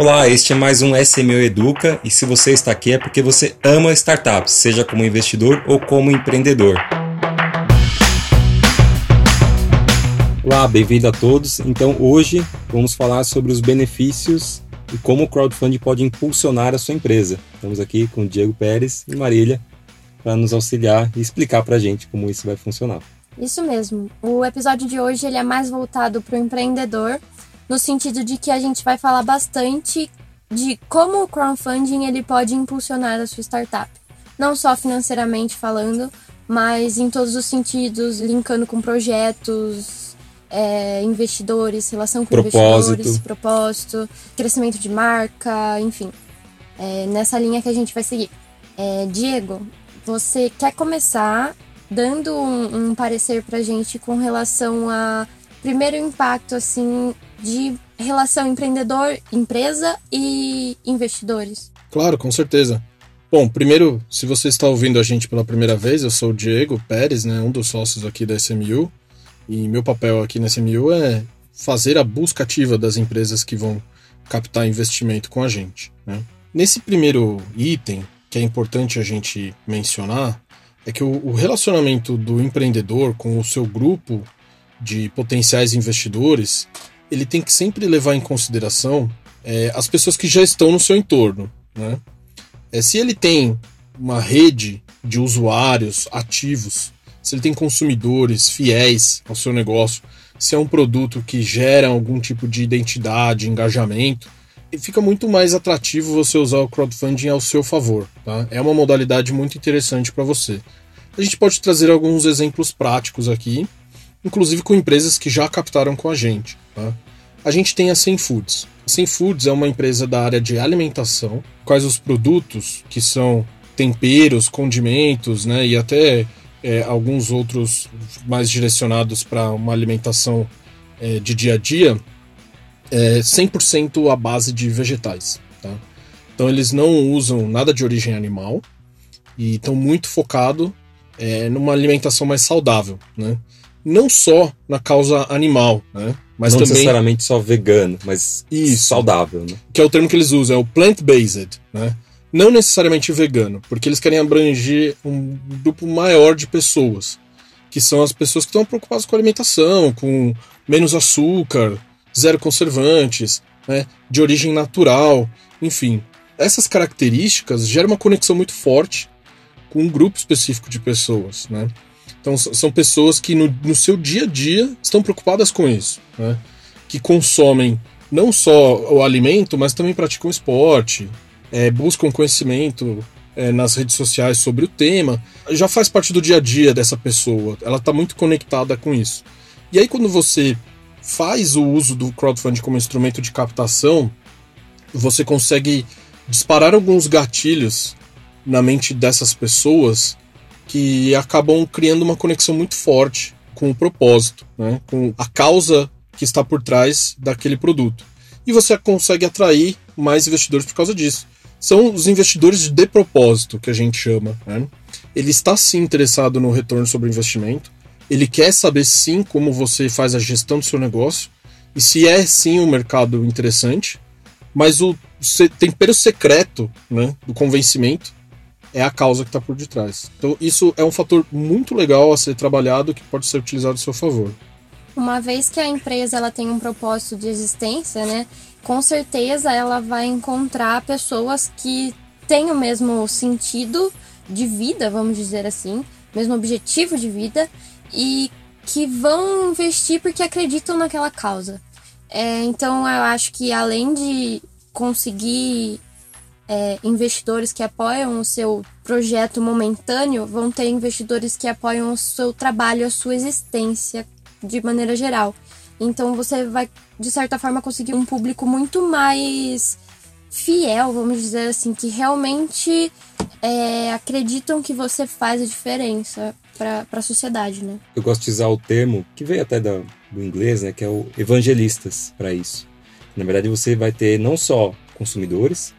Olá, este é mais um SMO Educa e se você está aqui é porque você ama startups, seja como investidor ou como empreendedor. Olá, bem-vindo a todos. Então, hoje vamos falar sobre os benefícios e como o crowdfunding pode impulsionar a sua empresa. Estamos aqui com Diego Pérez e Marília para nos auxiliar e explicar para a gente como isso vai funcionar. Isso mesmo. O episódio de hoje ele é mais voltado para o empreendedor no sentido de que a gente vai falar bastante de como o crowdfunding ele pode impulsionar a sua startup. Não só financeiramente falando, mas em todos os sentidos, linkando com projetos, é, investidores, relação com propósito. investidores, propósito, crescimento de marca, enfim. É nessa linha que a gente vai seguir. É, Diego, você quer começar dando um, um parecer pra gente com relação a primeiro impacto assim de relação empreendedor-empresa e investidores? Claro, com certeza. Bom, primeiro, se você está ouvindo a gente pela primeira vez, eu sou o Diego Pérez, né, um dos sócios aqui da SMU, e meu papel aqui na SMU é fazer a busca ativa das empresas que vão captar investimento com a gente. Né? Nesse primeiro item, que é importante a gente mencionar, é que o relacionamento do empreendedor com o seu grupo de potenciais investidores ele tem que sempre levar em consideração é, as pessoas que já estão no seu entorno. Né? É, se ele tem uma rede de usuários ativos, se ele tem consumidores fiéis ao seu negócio, se é um produto que gera algum tipo de identidade, engajamento, fica muito mais atrativo você usar o crowdfunding ao seu favor. Tá? É uma modalidade muito interessante para você. A gente pode trazer alguns exemplos práticos aqui inclusive com empresas que já captaram com a gente. Tá? A gente tem a 100 Foods. A 100 Foods é uma empresa da área de alimentação, quais os produtos que são temperos, condimentos, né, e até é, alguns outros mais direcionados para uma alimentação é, de dia a dia, é 100% à base de vegetais. Tá? Então eles não usam nada de origem animal e estão muito focados é, numa alimentação mais saudável. Né? não só na causa animal, né? Mas não também... necessariamente só vegano, mas Isso, saudável, né? Que é o termo que eles usam, é o plant-based, né? Não necessariamente vegano, porque eles querem abranger um grupo maior de pessoas, que são as pessoas que estão preocupadas com a alimentação, com menos açúcar, zero conservantes, né? De origem natural, enfim. Essas características geram uma conexão muito forte com um grupo específico de pessoas, né? Então, são pessoas que no, no seu dia a dia estão preocupadas com isso, né? que consomem não só o alimento, mas também praticam esporte, é, buscam conhecimento é, nas redes sociais sobre o tema. Já faz parte do dia a dia dessa pessoa, ela está muito conectada com isso. E aí, quando você faz o uso do crowdfunding como instrumento de captação, você consegue disparar alguns gatilhos na mente dessas pessoas que acabam criando uma conexão muito forte com o propósito, né? com a causa que está por trás daquele produto. E você consegue atrair mais investidores por causa disso. São os investidores de propósito que a gente chama. Né? Ele está sim interessado no retorno sobre o investimento, ele quer saber sim como você faz a gestão do seu negócio e se é sim um mercado interessante, mas o tempero secreto né, do convencimento é a causa que está por detrás. Então, isso é um fator muito legal a ser trabalhado que pode ser utilizado a seu favor. Uma vez que a empresa ela tem um propósito de existência, né, com certeza ela vai encontrar pessoas que têm o mesmo sentido de vida, vamos dizer assim, mesmo objetivo de vida e que vão investir porque acreditam naquela causa. É, então eu acho que além de conseguir é, investidores que apoiam o seu projeto momentâneo, vão ter investidores que apoiam o seu trabalho, a sua existência de maneira geral. Então você vai, de certa forma, conseguir um público muito mais fiel, vamos dizer assim, que realmente é, acreditam que você faz a diferença para a sociedade, né? Eu gosto de usar o termo que veio até do, inglês, né, que é o evangelistas para isso. Na verdade, você vai ter não só consumidores,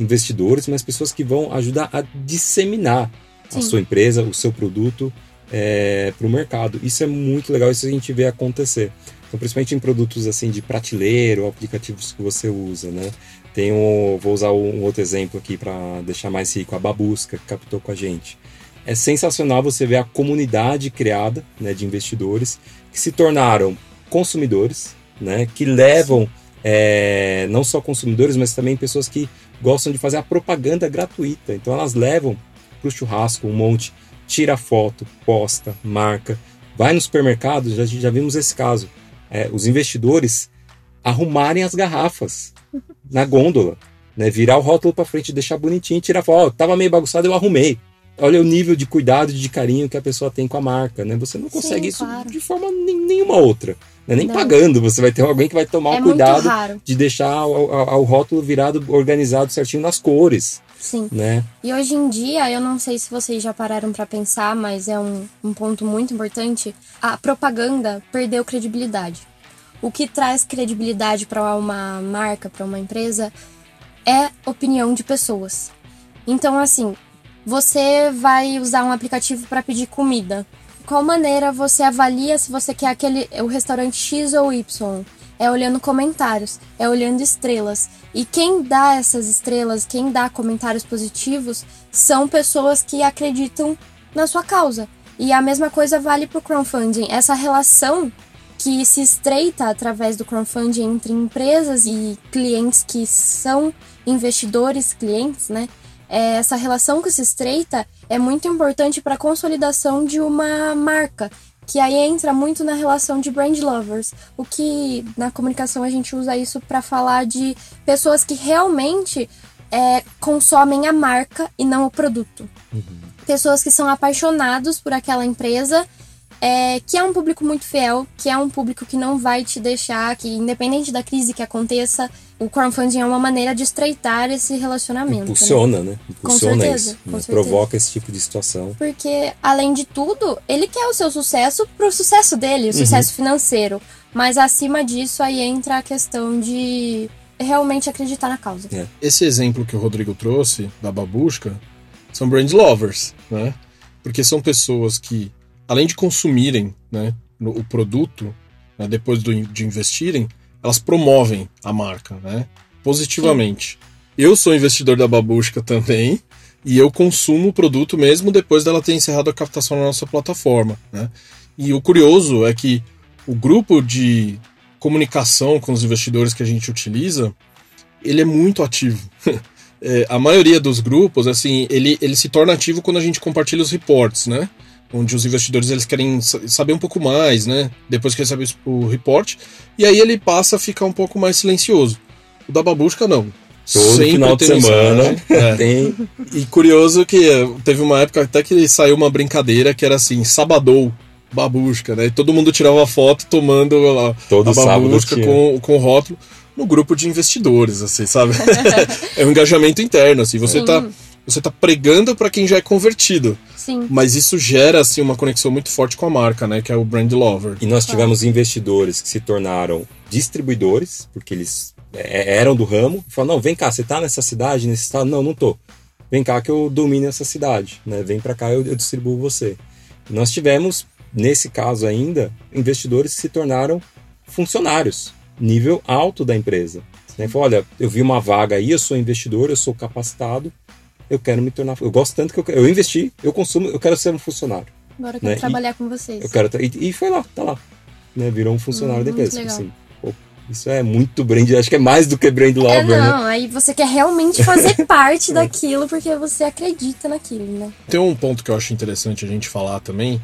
investidores, mas pessoas que vão ajudar a disseminar Sim. a sua empresa, o seu produto é, para o mercado. Isso é muito legal, isso a gente vê acontecer. Então, principalmente em produtos assim de prateleira ou aplicativos que você usa, né? Tem um, vou usar um outro exemplo aqui para deixar mais rico, a Babusca, que captou com a gente. É sensacional você ver a comunidade criada né, de investidores que se tornaram consumidores, né, que levam é, não só consumidores, mas também pessoas que gostam de fazer a propaganda gratuita. Então elas levam para o churrasco um monte, tira foto, posta, marca, vai no supermercado, já, já vimos esse caso. É, os investidores arrumarem as garrafas na gôndola, né, virar o rótulo para frente, deixar bonitinho, tirar foto. Oh, tava meio bagunçado, eu arrumei. Olha o nível de cuidado e de carinho que a pessoa tem com a marca, né? Você não consegue Sim, isso claro. de forma nenhuma outra. Né? Nem não. pagando, você vai ter alguém que vai tomar é o cuidado de deixar o rótulo virado, organizado certinho nas cores. Sim. Né? E hoje em dia, eu não sei se vocês já pararam para pensar, mas é um, um ponto muito importante. A propaganda perdeu credibilidade. O que traz credibilidade para uma marca, para uma empresa, é opinião de pessoas. Então, assim, você vai usar um aplicativo para pedir comida. Qual maneira você avalia se você quer aquele o restaurante X ou Y? É olhando comentários, é olhando estrelas. E quem dá essas estrelas, quem dá comentários positivos, são pessoas que acreditam na sua causa. E a mesma coisa vale para o crowdfunding. Essa relação que se estreita através do crowdfunding entre empresas e clientes que são investidores, clientes, né? É, essa relação que se estreita é muito importante para a consolidação de uma marca, que aí entra muito na relação de brand lovers, o que na comunicação a gente usa isso para falar de pessoas que realmente é, consomem a marca e não o produto. Uhum. Pessoas que são apaixonados por aquela empresa é, que é um público muito fiel, que é um público que não vai te deixar, que independente da crise que aconteça, o crowdfunding é uma maneira de estreitar esse relacionamento. Impulsiona, né? né? Impulsiona com certeza, isso. Com né? Provoca esse tipo de situação. Porque, além de tudo, ele quer o seu sucesso pro sucesso dele, o uhum. sucesso financeiro. Mas acima disso, aí entra a questão de realmente acreditar na causa. É. Esse exemplo que o Rodrigo trouxe, da babusca, são brand lovers, né? Porque são pessoas que além de consumirem né, o produto, né, depois do, de investirem, elas promovem a marca né, positivamente. Sim. Eu sou investidor da Babushka também e eu consumo o produto mesmo depois dela ter encerrado a captação na nossa plataforma. Né? E o curioso é que o grupo de comunicação com os investidores que a gente utiliza, ele é muito ativo. é, a maioria dos grupos, assim, ele, ele se torna ativo quando a gente compartilha os reports, né? Onde os investidores eles querem saber um pouco mais, né? Depois que recebe o report, e aí ele passa a ficar um pouco mais silencioso. O da Babushka não. Todo Sempre final de semana é. tem. E curioso que teve uma época até que saiu uma brincadeira que era assim, sabadou babusca, né? E todo mundo tirava foto tomando a, Todo a babusca com, com o rótulo no grupo de investidores, assim, sabe? é um engajamento interno, assim. Você Sim. tá você está pregando para quem já é convertido. Sim. Mas isso gera assim uma conexão muito forte com a marca, né, que é o brand lover. E nós tivemos investidores que se tornaram distribuidores, porque eles é, eram do ramo, falaram: "Não, vem cá, você está nessa cidade, nesse estado?" "Não, não tô." "Vem cá que eu domino essa cidade", né? "Vem para cá eu, eu distribuo você." E nós tivemos nesse caso ainda investidores que se tornaram funcionários, nível alto da empresa. Né? Falou, olha, eu vi uma vaga aí, eu sou investidor, eu sou capacitado, eu quero me tornar. Eu gosto tanto que eu, eu investi, eu consumo, eu quero ser um funcionário. Agora eu quero né? trabalhar e, com vocês. Eu quero, e, e, foi lá, tá lá. Né? Virou um funcionário hum, da empresa. Assim, pô, isso é muito brand, acho que é mais do que brand lover. É, não, né? aí você quer realmente fazer parte daquilo porque você acredita naquilo, né? Tem um ponto que eu acho interessante a gente falar também.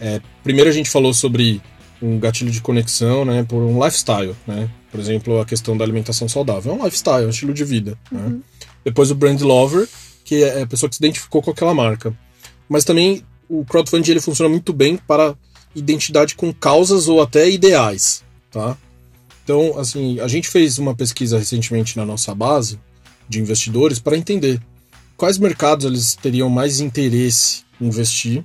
É, primeiro a gente falou sobre um gatilho de conexão, né, por um lifestyle, né? Por exemplo, a questão da alimentação saudável. É um lifestyle, é um estilo de vida. Né? Uhum. Né? Depois o brand lover, que é a pessoa que se identificou com aquela marca. Mas também o crowdfunding ele funciona muito bem para identidade com causas ou até ideais, tá? Então, assim, a gente fez uma pesquisa recentemente na nossa base de investidores para entender quais mercados eles teriam mais interesse em investir,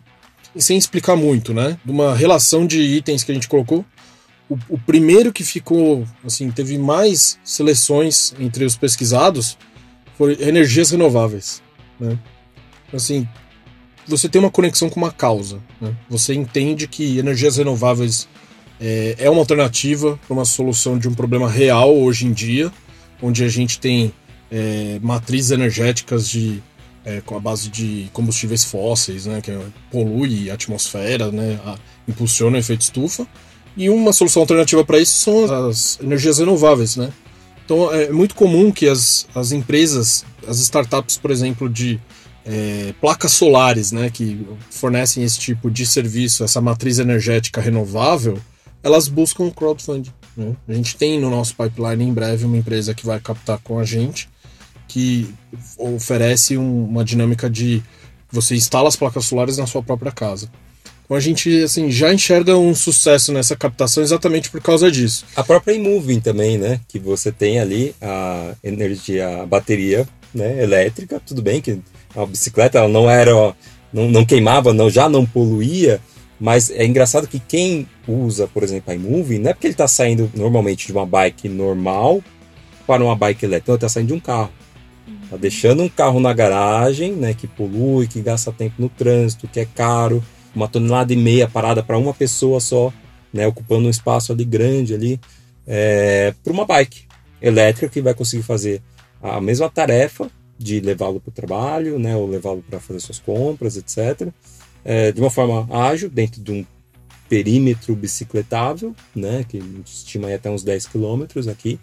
e sem explicar muito, né? De uma relação de itens que a gente colocou, o, o primeiro que ficou, assim, teve mais seleções entre os pesquisados foi energias renováveis. Né? Assim, você tem uma conexão com uma causa. Né? Você entende que energias renováveis é, é uma alternativa para uma solução de um problema real hoje em dia, onde a gente tem é, matrizes energéticas de, é, com a base de combustíveis fósseis, né, que polui a atmosfera, né, a, impulsiona o efeito estufa. E uma solução alternativa para isso são as energias renováveis, né? Então é muito comum que as, as empresas, as startups, por exemplo, de é, placas solares, né, que fornecem esse tipo de serviço, essa matriz energética renovável, elas buscam crowdfunding. Né? A gente tem no nosso pipeline em breve uma empresa que vai captar com a gente, que oferece um, uma dinâmica de você instala as placas solares na sua própria casa. Então a gente assim, já enxerga um sucesso nessa captação exatamente por causa disso. A própria Imoving também, né? Que você tem ali a energia, a bateria né, elétrica, tudo bem que a bicicleta ela não era, não, não queimava, não, já não poluía, mas é engraçado que quem usa, por exemplo, a iMovie, não é porque ele está saindo normalmente de uma bike normal para uma bike elétrica, ele está saindo de um carro. Está deixando um carro na garagem, né, que polui, que gasta tempo no trânsito, que é caro, uma tonelada e meia parada para uma pessoa só, né, ocupando um espaço ali grande ali, é, para uma bike elétrica que vai conseguir fazer a mesma tarefa de levá-lo para o trabalho, né, ou levá-lo para fazer suas compras, etc., é, de uma forma ágil, dentro de um perímetro bicicletável, né, que estima aí até uns 10 quilômetros aqui,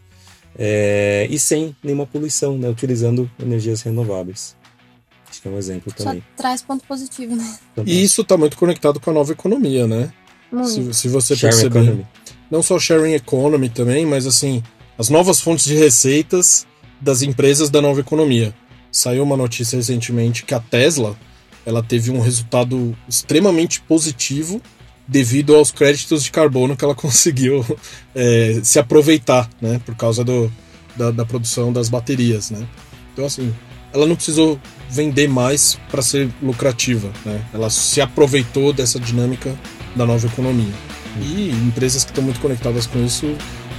é, e sem nenhuma poluição, né, utilizando energias renováveis. Acho que é um exemplo também. Só traz ponto positivo, né? Também. E isso está muito conectado com a nova economia, né? Se, se, você sharing perceber. Economy. Não só sharing economy também, mas assim, as novas fontes de receitas das empresas da nova economia. Saiu uma notícia recentemente que a Tesla ela teve um resultado extremamente positivo devido aos créditos de carbono que ela conseguiu é, se aproveitar, né, por causa do, da, da, produção das baterias, né. Então assim, ela não precisou vender mais para ser lucrativa, né. Ela se aproveitou dessa dinâmica da nova economia. E empresas que estão muito conectadas com isso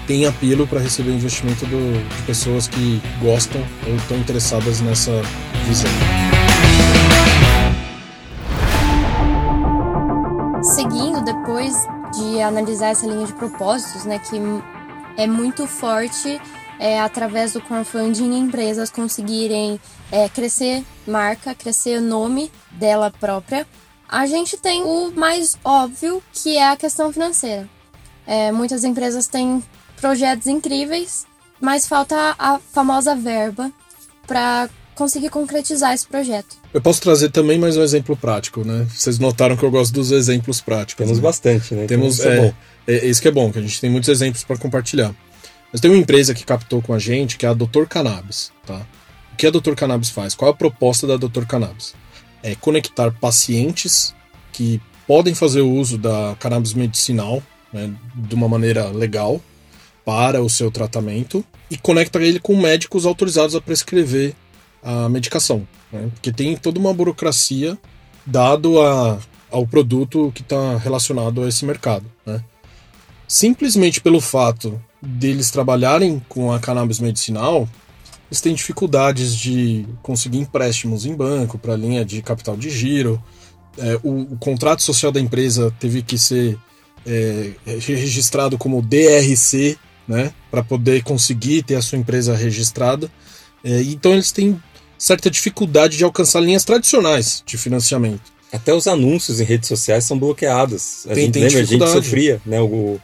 têm apelo para receber investimento do, de pessoas que gostam ou estão interessadas nessa visão. seguindo depois de analisar essa linha de propósitos, né, que é muito forte é, através do crowdfunding empresas conseguirem é, crescer marca, crescer o nome dela própria. A gente tem o mais óbvio que é a questão financeira. É, muitas empresas têm projetos incríveis, mas falta a famosa verba para conseguir concretizar esse projeto. Eu posso trazer também mais um exemplo prático, né? Vocês notaram que eu gosto dos exemplos práticos. Temos né? bastante, né? Temos, então, é, é, é, isso que é bom, que a gente tem muitos exemplos para compartilhar. Mas tem uma empresa que captou com a gente, que é a Dr. Cannabis, tá? O que a Dr. Cannabis faz? Qual é a proposta da Dr. Cannabis? É conectar pacientes que podem fazer o uso da cannabis medicinal né, de uma maneira legal para o seu tratamento e conecta ele com médicos autorizados a prescrever a medicação, né? porque tem toda uma burocracia dado a, ao produto que está relacionado a esse mercado. Né? Simplesmente pelo fato deles trabalharem com a cannabis medicinal, eles têm dificuldades de conseguir empréstimos em banco para linha de capital de giro. É, o, o, contrato social da empresa teve que ser é, registrado como DRC, né, para poder conseguir ter a sua empresa registrada. É, então eles têm certa dificuldade de alcançar linhas tradicionais de financiamento. Até os anúncios em redes sociais são bloqueados. A tem, gente tem lembra, a gente sofria, né? O,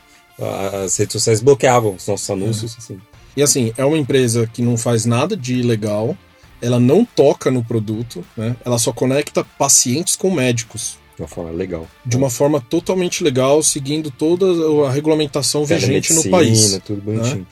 as redes sociais bloqueavam os nossos anúncios. É. Assim. E assim, é uma empresa que não faz nada de ilegal, ela não toca no produto, né? Ela só conecta pacientes com médicos. De uma forma legal. De uma forma totalmente legal, seguindo toda a regulamentação vigente no país. Tudo bonitinho. Né?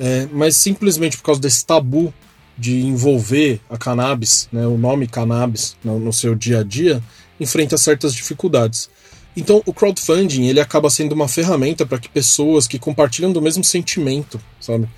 É, mas simplesmente por causa desse tabu de envolver a cannabis, né, o nome cannabis no, no, seu dia a dia, enfrenta certas dificuldades. Então, o crowdfunding ele acaba sendo uma ferramenta para que pessoas que compartilham do mesmo sentimento, sabe,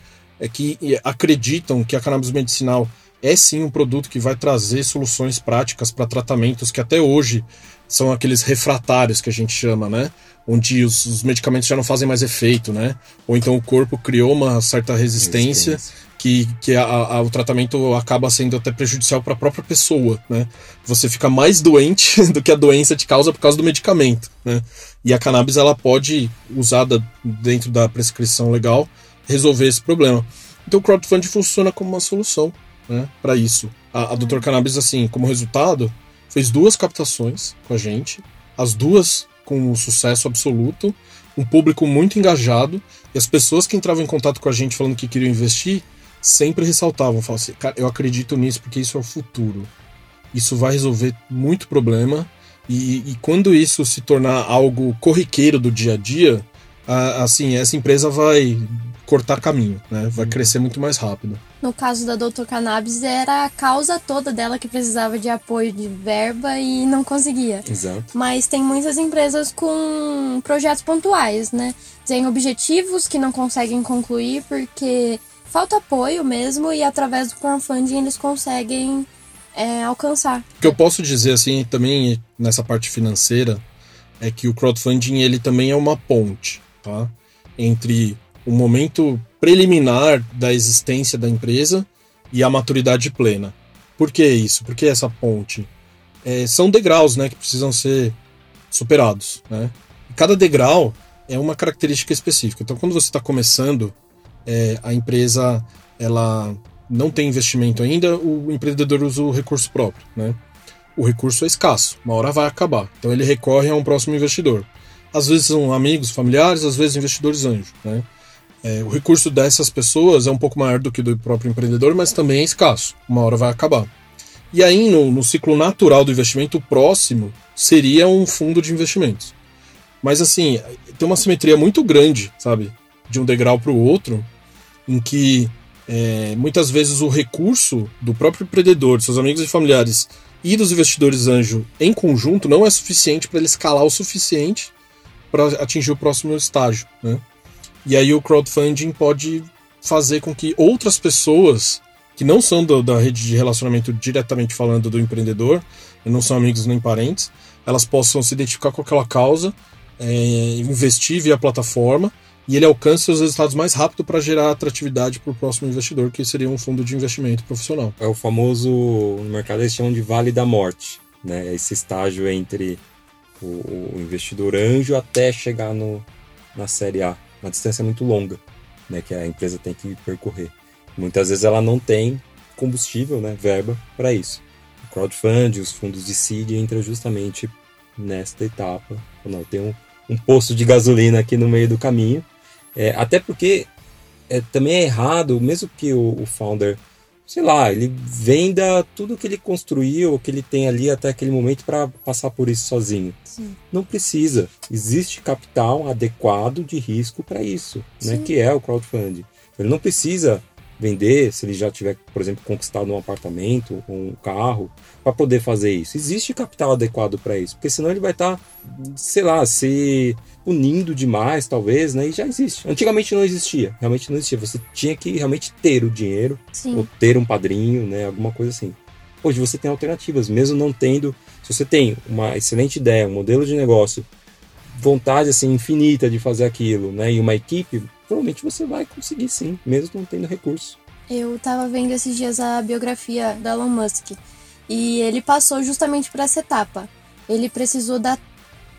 é que acreditam que a cannabis medicinal é sim um produto que vai trazer soluções práticas para tratamentos que até hoje são aqueles refratários que a gente chama, né? Onde os, os, medicamentos já não fazem mais efeito, né? Ou então o corpo criou uma certa resistência, resistência. que, que a, a, o tratamento acaba sendo até prejudicial para a própria pessoa, né? Você fica mais doente do que a doença te causa por causa do medicamento, né? E a cannabis ela pode, usada dentro da prescrição legal, resolver esse problema. Então o crowdfunding funciona como uma solução né, para isso. A, a Dr. Cannabis, assim, como resultado, fez duas captações com a gente, as duas com um sucesso absoluto, um público muito engajado, e as pessoas que entravam em contato com a gente falando que queriam investir sempre ressaltavam, falavam assim, cara, eu acredito nisso porque isso é o futuro. Isso vai resolver muito problema, e, e quando isso se tornar algo corriqueiro do dia a dia, a, assim, essa empresa vai cortar caminho, né? Vai crescer muito mais rápido. No caso da Doutor Cannabis, era a causa toda dela que precisava de apoio de verba e não conseguia. Exato. Mas tem muitas empresas com projetos pontuais, né? Tem objetivos que não conseguem concluir porque falta apoio mesmo e através do crowdfunding eles conseguem é, alcançar. O que eu posso dizer assim também nessa parte financeira é que o crowdfunding ele também é uma ponte, tá? Entre o momento preliminar da existência da empresa e a maturidade plena. Por que isso? Por que essa ponte? É, são degraus né, que precisam ser superados. Né? Cada degrau é uma característica específica. Então, quando você está começando, é, a empresa ela não tem investimento ainda, o empreendedor usa o recurso próprio. Né? O recurso é escasso, uma hora vai acabar. Então, ele recorre a um próximo investidor. Às vezes são amigos, familiares, às vezes investidores anjos. Né? É, o recurso dessas pessoas é um pouco maior do que do próprio empreendedor, mas também é escasso. Uma hora vai acabar. E aí, no, no ciclo natural do investimento, o próximo seria um fundo de investimentos. Mas, assim, tem uma simetria muito grande, sabe? De um degrau para o outro, em que é, muitas vezes o recurso do próprio empreendedor, seus amigos e familiares e dos investidores anjo em conjunto não é suficiente para ele escalar o suficiente para atingir o próximo estágio, né? E aí o crowdfunding pode fazer com que outras pessoas que não são do, da rede de relacionamento diretamente falando do empreendedor, não são amigos nem parentes, elas possam se identificar com aquela causa, é, investir via plataforma e ele alcança os resultados mais rápido para gerar atratividade para o próximo investidor, que seria um fundo de investimento profissional. É o famoso, no mercado eles chamam de vale da morte, né? Esse estágio entre o, o investidor anjo até chegar no, na série A uma distância muito longa, né, que a empresa tem que percorrer. Muitas vezes ela não tem combustível, né, verba para isso. O crowdfunding, os fundos de seed entra justamente nesta etapa. Não, tem um, um de gasolina aqui no meio do caminho. É, até porque é, também é errado, mesmo que o, o founder sei lá, ele venda tudo que ele construiu, que ele tem ali até aquele momento para passar por isso sozinho. Sim. Não precisa. Existe capital adequado de risco para isso, né? Que é o crowdfunding. Ele não precisa vender se ele já tiver, por exemplo, conquistado um apartamento ou um carro para poder fazer isso. Existe capital adequado para isso, porque senão ele vai estar, tá, sei lá, se unindo demais, talvez, né? E já existe. Antigamente não existia, realmente não existia. Você tinha que realmente ter o dinheiro Sim. ou ter um padrinho, né? Alguma coisa assim. Hoje você tem alternativas, mesmo não tendo. Se você tem uma excelente ideia, um modelo de negócio, vontade assim infinita de fazer aquilo, né? E uma equipe, provavelmente você vai conseguir sim, mesmo não tendo recurso. Eu tava vendo esses dias a biografia da Elon Musk e ele passou justamente por essa etapa. Ele precisou dar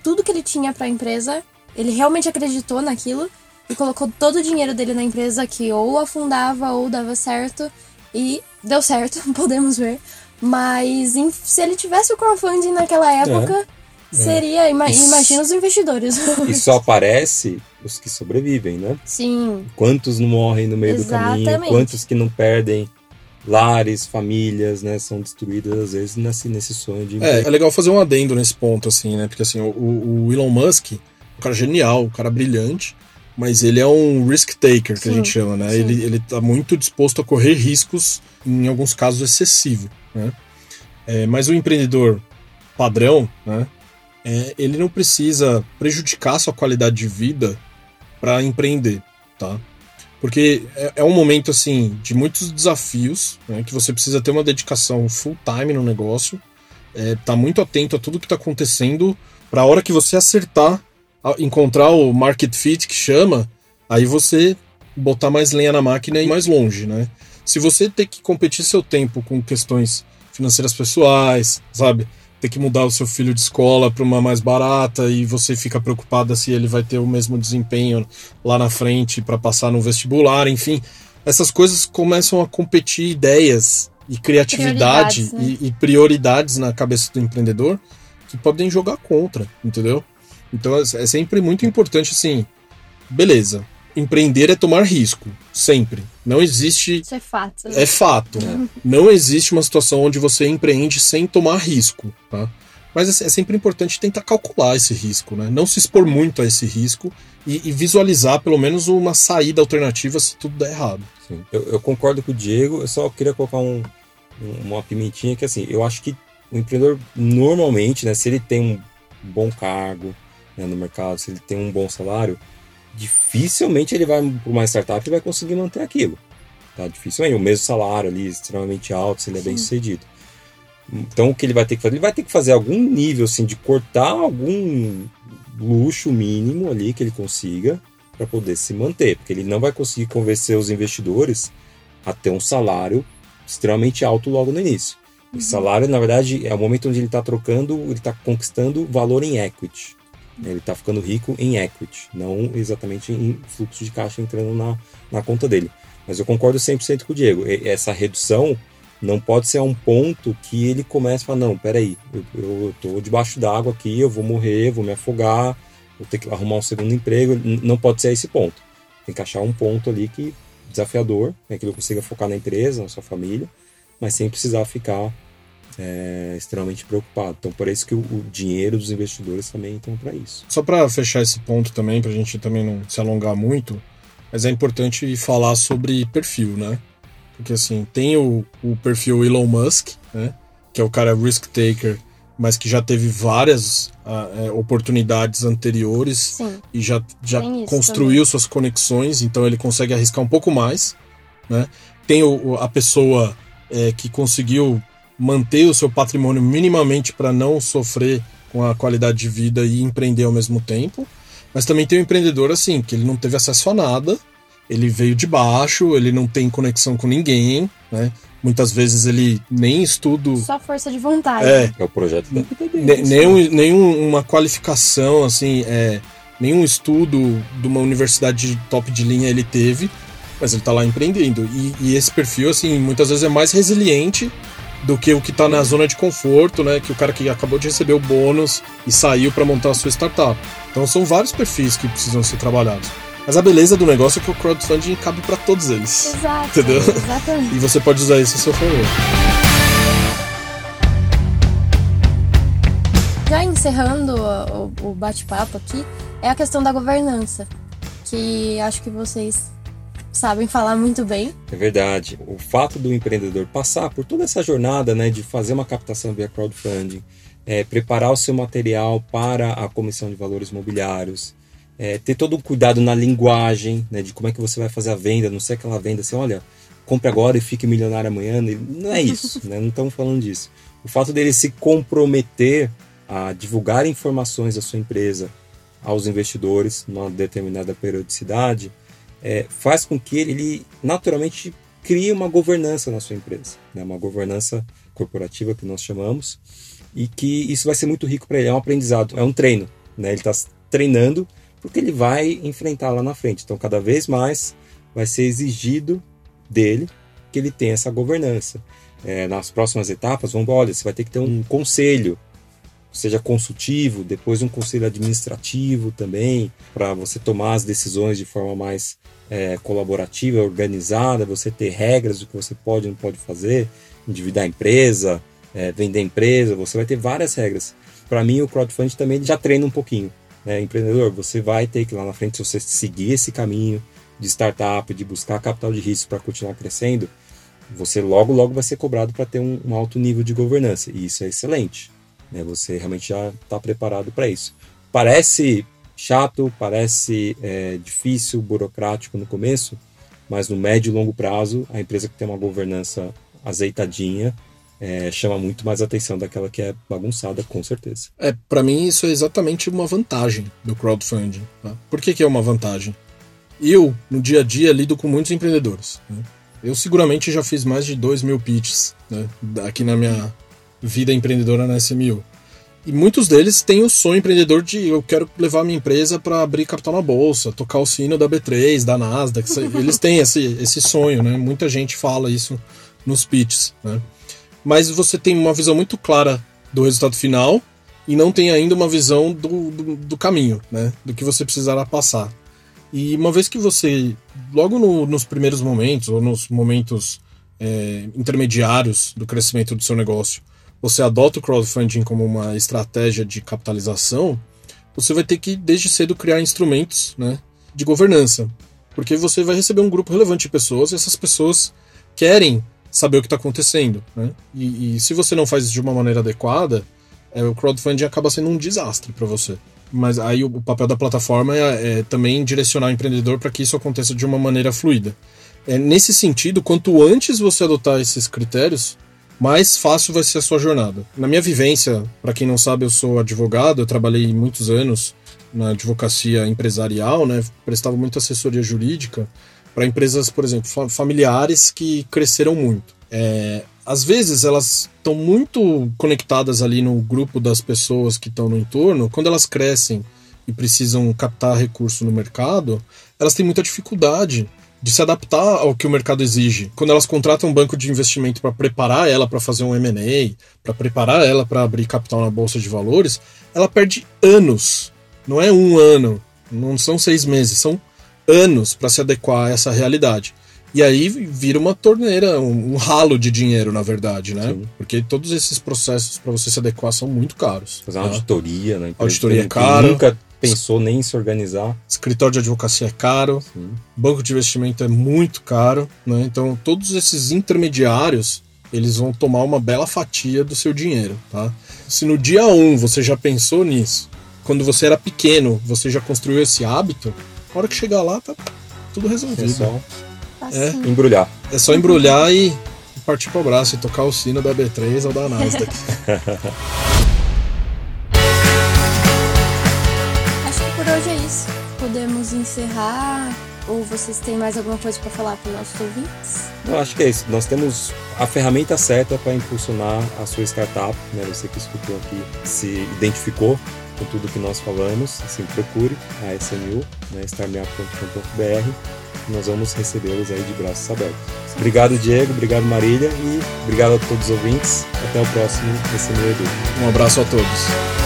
tudo que ele tinha para a empresa, ele realmente acreditou naquilo e colocou todo o dinheiro dele na empresa que ou afundava ou dava certo e deu certo, podemos ver. Mas se ele tivesse o crowdfunding naquela época, é, seria. Isso, imagina os investidores. E só aparece os que sobrevivem, né? Sim. Quantos não morrem no meio Exatamente. do caminho, quantos que não perdem lares, famílias, né, são destruídas às vezes nesse, nesse sonho de. É, é legal fazer um adendo nesse ponto, assim, né? Porque assim, o, o Elon Musk, um cara genial, um cara brilhante, mas ele é um risk taker, que sim, a gente chama, né? Ele, ele tá muito disposto a correr riscos, em alguns casos excessivo, né? É, mas o empreendedor padrão, né? É, ele não precisa prejudicar sua qualidade de vida para empreender, tá? Porque é, é um momento, assim, de muitos desafios, né, que você precisa ter uma dedicação full time no negócio, é, tá muito atento a tudo que está acontecendo, para a hora que você acertar, encontrar o market fit que chama, aí você botar mais lenha na máquina e ir mais longe, né? Se você ter que competir seu tempo com questões financeiras pessoais, sabe? Ter que mudar o seu filho de escola para uma mais barata e você fica preocupada se ele vai ter o mesmo desempenho lá na frente para passar no vestibular, enfim. Essas coisas começam a competir ideias e criatividade prioridades, né? e, e prioridades na cabeça do empreendedor que podem jogar contra, entendeu? Então é, é sempre muito importante assim, beleza, empreender é tomar risco, sempre. Não existe. Isso é fato. Né? É fato. É. Não existe uma situação onde você empreende sem tomar risco, tá? Mas é, é sempre importante tentar calcular esse risco, né? Não se expor muito a esse risco e, e visualizar pelo menos uma saída alternativa se tudo der errado. Sim. Eu, eu concordo com o Diego, eu só queria colocar um, uma pimentinha que assim, eu acho que o empreendedor normalmente, né, se ele tem um bom cargo né, no mercado, se ele tem um bom salário, dificilmente ele vai para uma startup e vai conseguir manter aquilo. Tá? Dificilmente. O mesmo salário ali, extremamente alto, se ele é Sim. bem sucedido. Então o que ele vai ter que fazer? Ele vai ter que fazer algum nível assim, de cortar algum luxo mínimo ali que ele consiga para poder se manter, porque ele não vai conseguir convencer os investidores a ter um salário extremamente alto logo no início. Uhum. Esse salário, na verdade, é o momento onde ele está trocando, ele está conquistando valor em equity. Ele está ficando rico em equity, não exatamente em fluxo de caixa entrando na, na conta dele. Mas eu concordo 100% com o Diego. Essa redução não pode ser a um ponto que ele comece a falar: não, peraí, eu estou debaixo d'água aqui, eu vou morrer, vou me afogar, vou ter que arrumar um segundo emprego. Não pode ser esse ponto. Tem que achar um ponto ali que desafiador, né, que ele consiga focar na empresa, na sua família, mas sem precisar ficar é, extremamente preocupado. Então, por isso que o, o dinheiro dos investidores também estão para isso. Só para fechar esse ponto também, para a gente também não se alongar muito, mas é importante falar sobre perfil, né? Porque assim, tem o, o perfil Elon Musk, né? Que é o cara risk taker, mas que já teve várias uh, oportunidades anteriores Sim, e já, já construiu também. suas conexões, então ele consegue arriscar um pouco mais, né? Tem o, a pessoa é, que conseguiu manter o seu patrimônio minimamente para não sofrer com a qualidade de vida e empreender ao mesmo tempo. Mas também tem o um empreendedor assim, que ele não teve acesso a nada, ele veio de baixo, ele não tem conexão com ninguém, né? Muitas vezes ele nem estudo. Só força de vontade. É, é o projeto da nenhum, nenhum uma qualificação, assim, é, nenhum estudo de uma universidade de top de linha ele teve, mas ele está lá empreendendo. E, e esse perfil, assim, muitas vezes é mais resiliente do que o que está na zona de conforto, né? Que o cara que acabou de receber o bônus e saiu para montar a sua startup. Então são vários perfis que precisam ser trabalhados. Mas a beleza do negócio é que o crowdfunding cabe para todos eles. Exato. Entendeu? Exatamente. E você pode usar isso a seu favor. Já encerrando o, o bate-papo aqui, é a questão da governança, que acho que vocês sabem falar muito bem. É verdade. O fato do empreendedor passar por toda essa jornada né, de fazer uma captação via crowdfunding, é, preparar o seu material para a comissão de valores mobiliários, é, ter todo o cuidado na linguagem, né, de como é que você vai fazer a venda, não sei aquela venda assim, olha, compre agora e fique milionário amanhã. Não é isso, né, não estamos falando disso. O fato dele se comprometer a divulgar informações da sua empresa aos investidores numa determinada periodicidade, é, faz com que ele naturalmente crie uma governança na sua empresa, né? uma governança corporativa que nós chamamos, e que isso vai ser muito rico para ele. É um aprendizado, é um treino. Né? Ele está treinando porque ele vai enfrentar lá na frente. Então, cada vez mais vai ser exigido dele que ele tenha essa governança. É, nas próximas etapas, vamos olha, você vai ter que ter um conselho seja consultivo, depois um conselho administrativo também, para você tomar as decisões de forma mais é, colaborativa, organizada, você ter regras do que você pode e não pode fazer, endividar a empresa, é, vender a empresa, você vai ter várias regras. Para mim, o crowdfunding também já treina um pouquinho. Né? Empreendedor, você vai ter que lá na frente, se você seguir esse caminho de startup, de buscar capital de risco para continuar crescendo, você logo, logo vai ser cobrado para ter um, um alto nível de governança. E isso é excelente. Né? Você realmente já está preparado para isso. Parece chato, parece é, difícil, burocrático no começo, mas no médio e longo prazo, a empresa que tem uma governança azeitadinha é, chama muito mais atenção daquela que é bagunçada, com certeza. É, para mim isso é exatamente uma vantagem do crowdfunding. Tá? Por que, que é uma vantagem? Eu, no dia a dia, lido com muitos empreendedores. Né? Eu seguramente já fiz mais de 2 mil pitches né? aqui na minha vida empreendedora na SMU. E muitos deles têm o sonho empreendedor de eu quero levar minha empresa para abrir capital na bolsa, tocar o sino da B3, da Nasdaq. Eles têm esse, esse sonho, né? Muita gente fala isso nos pitches, né? Mas você tem uma visão muito clara do resultado final e não tem ainda uma visão do, do, do caminho, né? Do que você precisará passar. E uma vez que você, logo no, nos primeiros momentos, ou nos momentos é, intermediários do crescimento do seu negócio, você adota o crowdfunding como uma estratégia de capitalização, você vai ter que, desde cedo, criar instrumentos né, de governança. Porque você vai receber um grupo relevante de pessoas e essas pessoas querem saber o que está acontecendo. Né? E, e, se você não faz isso de uma maneira adequada, é, o crowdfunding acaba sendo um desastre para você. Mas aí o, o, papel da plataforma é, é também direcionar o empreendedor para que isso aconteça de uma maneira fluida. É, nesse sentido, quanto antes você adotar esses critérios, mais fácil vai ser a sua jornada. Na minha vivência, para quem não sabe, eu sou advogado, eu trabalhei muitos anos na advocacia empresarial, né? Prestava muita assessoria jurídica para empresas, por exemplo, familiares que cresceram muito. É, às vezes elas estão muito conectadas ali no grupo das pessoas que estão no entorno. Quando elas crescem e precisam captar recurso no mercado, elas têm muita dificuldade de se adaptar ao que o mercado exige. Quando elas contratam um banco de investimento para preparar ela para fazer um M&A, para preparar ela para abrir capital na bolsa de valores, ela perde anos. Não é um ano, não são seis meses, são anos para se adequar a essa realidade. E aí vira uma torneira, um, um ralo de dinheiro, na verdade, né? Sim. Porque todos esses processos para você se adequar são muito caros. Fazer uma tá? auditoria, né? Auditoria é caro. Nunca pensou nem em se organizar. Escritório de advocacia é caro, Sim. banco de investimento é muito caro, né? Então todos esses intermediários eles vão tomar uma bela fatia do seu dinheiro, tá? Se no dia 1 um você já pensou nisso, quando você era pequeno, você já construiu esse hábito, na hora que chegar lá tá tudo resolvido. É só é. embrulhar. É só embrulhar e partir pro abraço e tocar o sino da B3 ou da Nasdaq. Isso. Podemos encerrar. Ou vocês têm mais alguma coisa para falar para os nossos ouvintes? Eu acho que é isso. Nós temos a ferramenta certa para impulsionar a sua startup. Né? Você que escutou aqui se identificou com tudo que nós falamos, assim, procure a SMU, né, starmeap.com.br. Nós vamos recebê-los aí de braços abertos. Obrigado, Diego. Obrigado, Marília. E obrigado a todos os ouvintes. Até o próximo SMU Edu. Um abraço a todos.